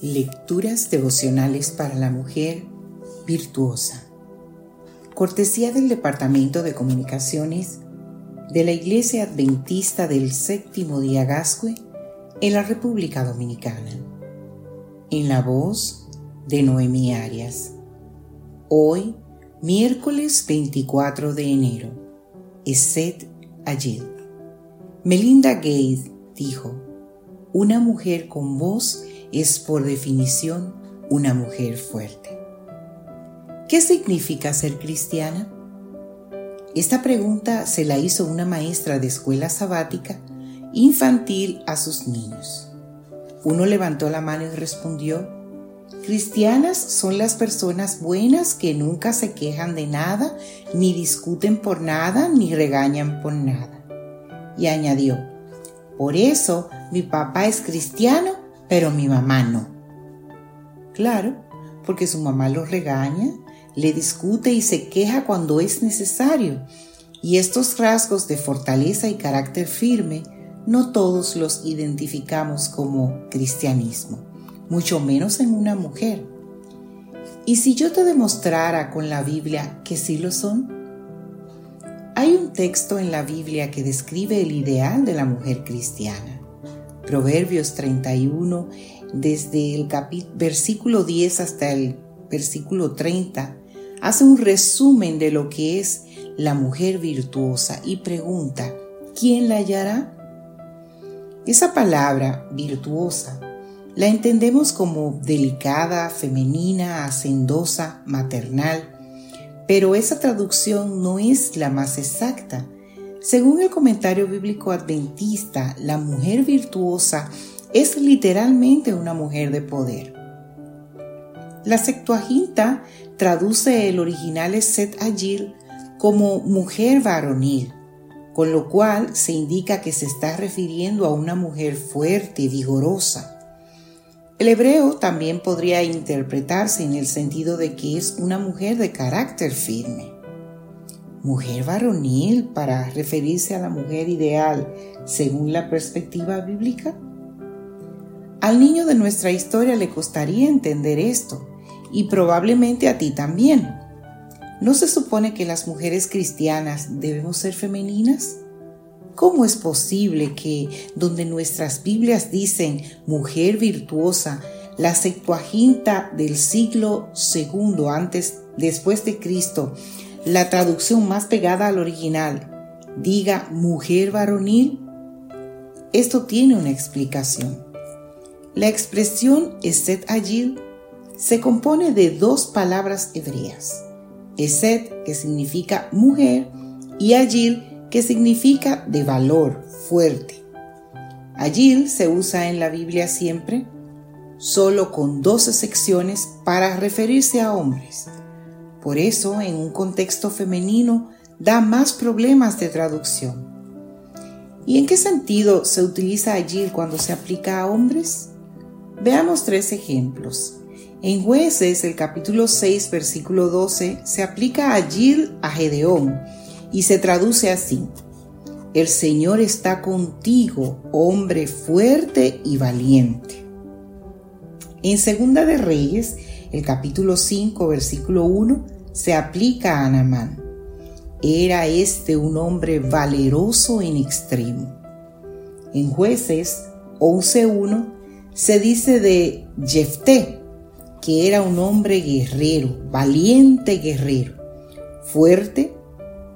Lecturas devocionales para la mujer virtuosa. Cortesía del Departamento de Comunicaciones de la Iglesia Adventista del Séptimo Día Gascue en la República Dominicana. En la voz de Noemí Arias. Hoy, miércoles 24 de enero. Eset Ayed. Melinda Gates dijo, una mujer con voz es por definición una mujer fuerte. ¿Qué significa ser cristiana? Esta pregunta se la hizo una maestra de escuela sabática infantil a sus niños. Uno levantó la mano y respondió, Cristianas son las personas buenas que nunca se quejan de nada, ni discuten por nada, ni regañan por nada. Y añadió, por eso mi papá es cristiano pero mi mamá no. Claro, porque su mamá lo regaña, le discute y se queja cuando es necesario. Y estos rasgos de fortaleza y carácter firme no todos los identificamos como cristianismo, mucho menos en una mujer. ¿Y si yo te demostrara con la Biblia que sí lo son? Hay un texto en la Biblia que describe el ideal de la mujer cristiana. Proverbios 31, desde el versículo 10 hasta el versículo 30, hace un resumen de lo que es la mujer virtuosa y pregunta, ¿quién la hallará? Esa palabra, virtuosa, la entendemos como delicada, femenina, hacendosa, maternal, pero esa traducción no es la más exacta, según el comentario bíblico adventista, la mujer virtuosa es literalmente una mujer de poder. La Septuaginta traduce el original Set Agil como mujer varonil, con lo cual se indica que se está refiriendo a una mujer fuerte, y vigorosa. El hebreo también podría interpretarse en el sentido de que es una mujer de carácter firme mujer varonil para referirse a la mujer ideal según la perspectiva bíblica? Al niño de nuestra historia le costaría entender esto y probablemente a ti también. ¿No se supone que las mujeres cristianas debemos ser femeninas? ¿Cómo es posible que donde nuestras Biblias dicen mujer virtuosa, la Septuaginta del siglo II antes después de Cristo la traducción más pegada al original diga mujer varonil, esto tiene una explicación. La expresión Eset Agil se compone de dos palabras hebreas. Eset, que significa mujer, y Agil, que significa de valor, fuerte. Agil se usa en la Biblia siempre solo con dos secciones para referirse a hombres. Por eso, en un contexto femenino, da más problemas de traducción. ¿Y en qué sentido se utiliza allí cuando se aplica a hombres? Veamos tres ejemplos. En jueces, el capítulo 6, versículo 12, se aplica allí a Gedeón y se traduce así. El Señor está contigo, hombre fuerte y valiente. En Segunda de Reyes, el capítulo 5, versículo 1, se aplica a Anamán. Era este un hombre valeroso en extremo. En jueces 11.1 se dice de Jefté que era un hombre guerrero, valiente guerrero, fuerte,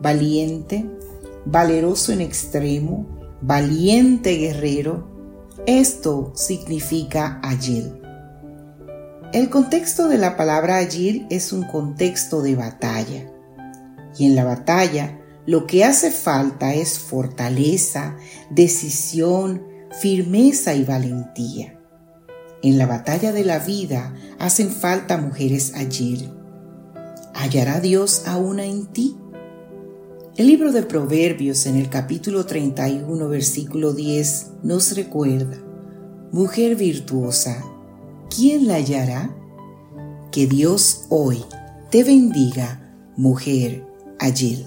valiente, valeroso en extremo, valiente guerrero. Esto significa Ayel. El contexto de la palabra agir es un contexto de batalla. Y en la batalla lo que hace falta es fortaleza, decisión, firmeza y valentía. En la batalla de la vida hacen falta mujeres agir. ¿Hallará Dios a una en ti? El libro de Proverbios en el capítulo 31, versículo 10 nos recuerda, Mujer virtuosa, ¿quién la hallará? Que Dios hoy te bendiga, mujer Agil.